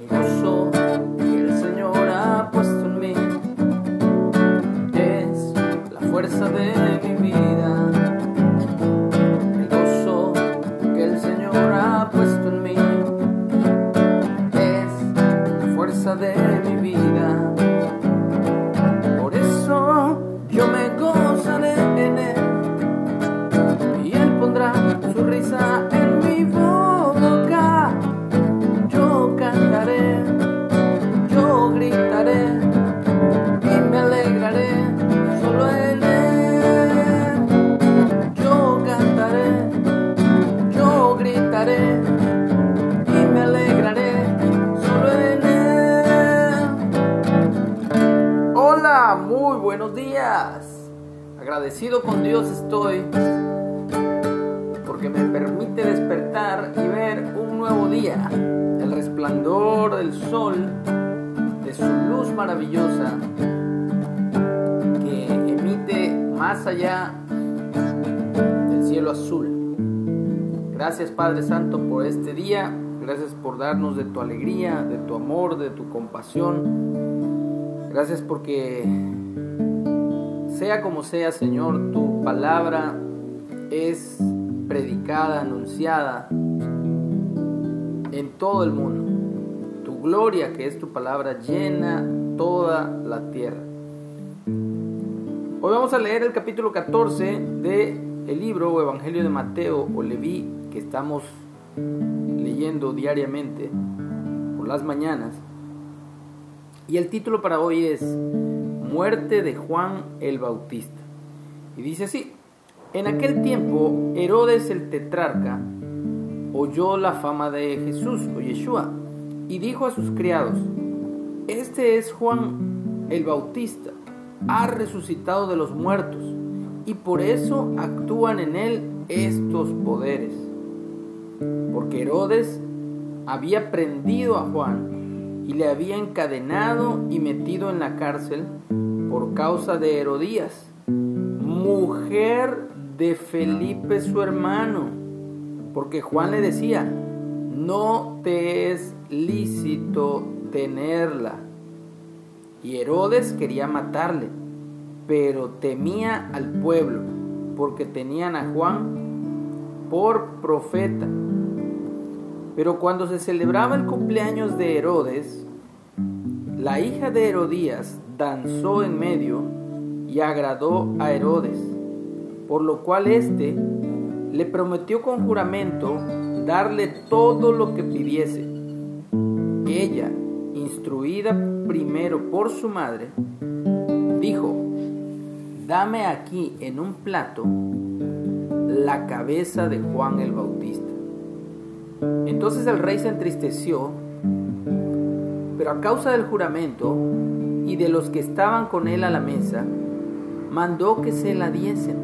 El gozo que el Señor ha puesto en mí es la fuerza de mi vida. El gozo que el Señor ha puesto en mí es la fuerza de mi vida. Agradecido con Dios estoy porque me permite despertar y ver un nuevo día, el resplandor del sol, de su luz maravillosa que emite más allá del cielo azul. Gracias Padre Santo por este día, gracias por darnos de tu alegría, de tu amor, de tu compasión. Gracias porque sea como sea Señor, tu palabra es predicada, anunciada en todo el mundo. Tu gloria, que es tu palabra, llena toda la tierra. Hoy vamos a leer el capítulo 14 de el libro o Evangelio de Mateo o Leví que estamos leyendo diariamente por las mañanas. Y el título para hoy es Muerte de Juan el Bautista. Y dice así: en aquel tiempo, Herodes el tetrarca oyó la fama de Jesús o Yeshua y dijo a sus criados, Este es Juan el Bautista, ha resucitado de los muertos y por eso actúan en él estos poderes. Porque Herodes había prendido a Juan y le había encadenado y metido en la cárcel por causa de Herodías, mujer de Felipe su hermano, porque Juan le decía, no te es lícito tenerla. Y Herodes quería matarle, pero temía al pueblo, porque tenían a Juan por profeta. Pero cuando se celebraba el cumpleaños de Herodes, la hija de Herodías danzó en medio y agradó a Herodes por lo cual éste le prometió con juramento darle todo lo que pidiese. Ella, instruida primero por su madre, dijo, dame aquí en un plato la cabeza de Juan el Bautista. Entonces el rey se entristeció, pero a causa del juramento y de los que estaban con él a la mesa, mandó que se la diesen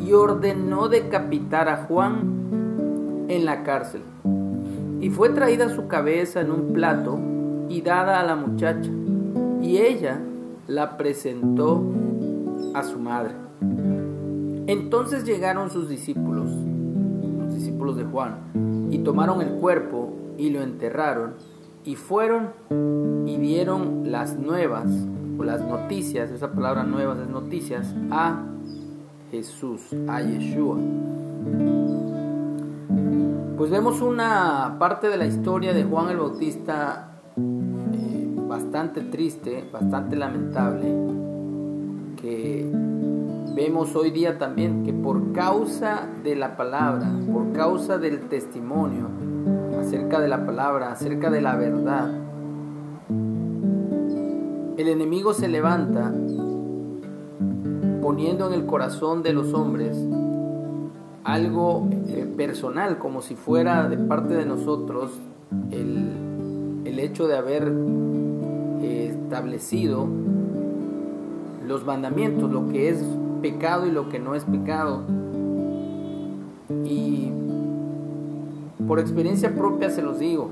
y ordenó decapitar a Juan en la cárcel. Y fue traída su cabeza en un plato y dada a la muchacha, y ella la presentó a su madre. Entonces llegaron sus discípulos, los discípulos de Juan, y tomaron el cuerpo y lo enterraron, y fueron y dieron las nuevas, o las noticias, esa palabra nuevas es noticias, a Jesús, a Yeshua. Pues vemos una parte de la historia de Juan el Bautista eh, bastante triste, bastante lamentable, que vemos hoy día también que por causa de la palabra, por causa del testimonio acerca de la palabra, acerca de la verdad, el enemigo se levanta poniendo en el corazón de los hombres algo eh, personal, como si fuera de parte de nosotros el, el hecho de haber eh, establecido los mandamientos, lo que es pecado y lo que no es pecado. Por experiencia propia se los digo,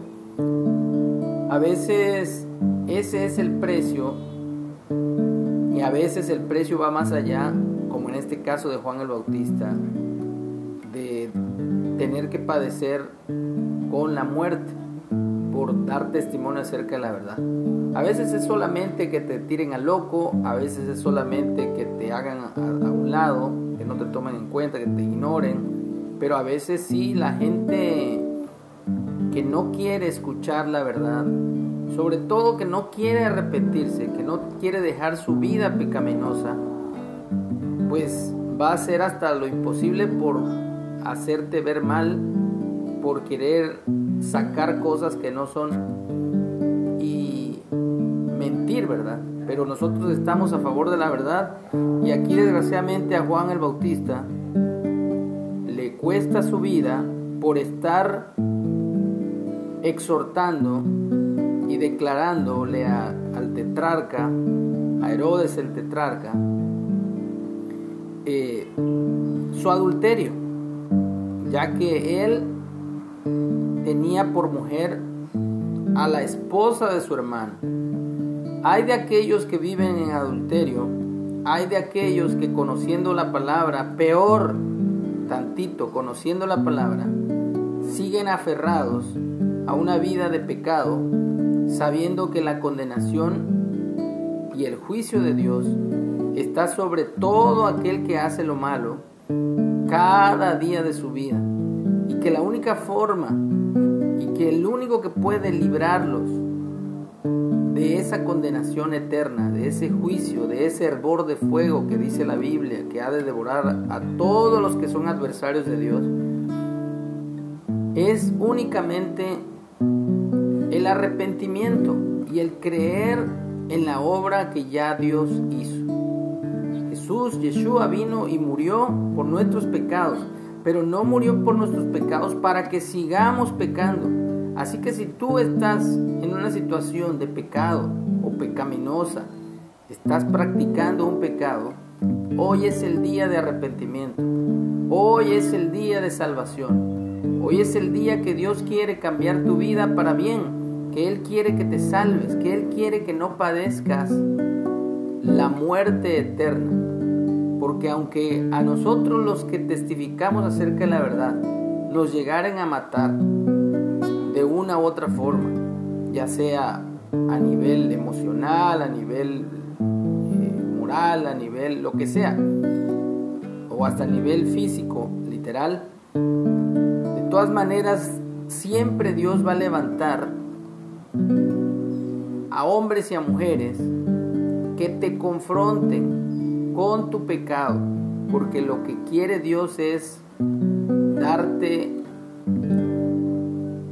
a veces ese es el precio y a veces el precio va más allá, como en este caso de Juan el Bautista, de tener que padecer con la muerte por dar testimonio acerca de la verdad. A veces es solamente que te tiren a loco, a veces es solamente que te hagan a, a un lado, que no te tomen en cuenta, que te ignoren, pero a veces sí la gente que no quiere escuchar la verdad, sobre todo que no quiere arrepentirse, que no quiere dejar su vida pecaminosa, pues va a hacer hasta lo imposible por hacerte ver mal, por querer sacar cosas que no son y mentir, ¿verdad? Pero nosotros estamos a favor de la verdad y aquí desgraciadamente a Juan el Bautista le cuesta su vida por estar exhortando y declarándole al tetrarca, a Herodes el tetrarca, eh, su adulterio, ya que él tenía por mujer a la esposa de su hermano. Hay de aquellos que viven en adulterio, hay de aquellos que conociendo la palabra, peor tantito, conociendo la palabra, siguen aferrados a una vida de pecado, sabiendo que la condenación y el juicio de Dios está sobre todo aquel que hace lo malo cada día de su vida y que la única forma y que el único que puede librarlos de esa condenación eterna, de ese juicio, de ese hervor de fuego que dice la Biblia, que ha de devorar a todos los que son adversarios de Dios, es únicamente el arrepentimiento y el creer en la obra que ya Dios hizo. Jesús, Yeshua vino y murió por nuestros pecados, pero no murió por nuestros pecados para que sigamos pecando. Así que si tú estás en una situación de pecado o pecaminosa, estás practicando un pecado, hoy es el día de arrepentimiento. Hoy es el día de salvación. Hoy es el día que Dios quiere cambiar tu vida para bien, que Él quiere que te salves, que Él quiere que no padezcas la muerte eterna. Porque aunque a nosotros los que testificamos acerca de la verdad nos llegaren a matar de una u otra forma, ya sea a nivel emocional, a nivel eh, moral, a nivel lo que sea, o hasta a nivel físico, literal, todas maneras siempre Dios va a levantar a hombres y a mujeres que te confronten con tu pecado, porque lo que quiere Dios es darte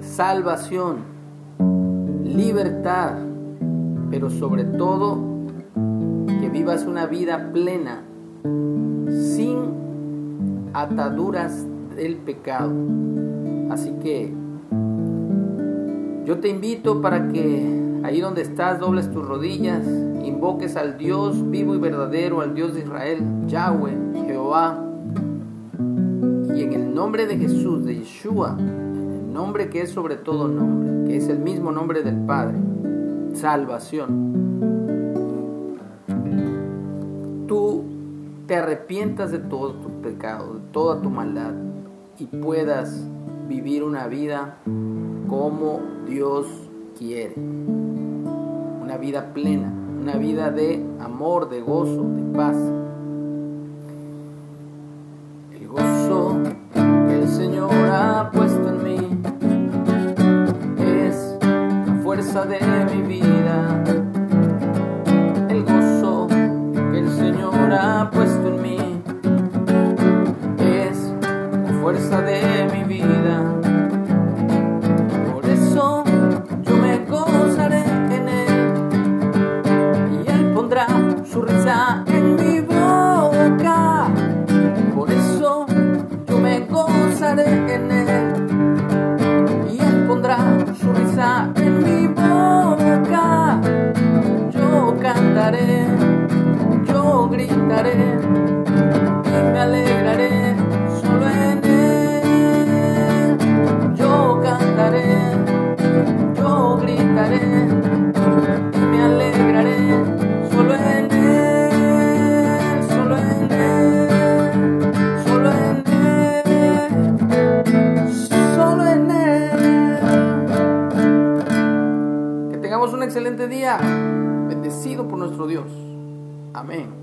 salvación, libertad, pero sobre todo que vivas una vida plena, sin ataduras del pecado. Así que yo te invito para que ahí donde estás dobles tus rodillas, invoques al Dios vivo y verdadero, al Dios de Israel, Yahweh, Jehová. Y en el nombre de Jesús, de Yeshua, el nombre que es sobre todo nombre, que es el mismo nombre del Padre, salvación. Tú te arrepientas de todo tu pecado, de toda tu maldad y puedas vivir una vida como Dios quiere. Una vida plena, una vida de amor, de gozo, de paz. Fuerza de mi vida. Bendecido por nuestro Dios. Amén.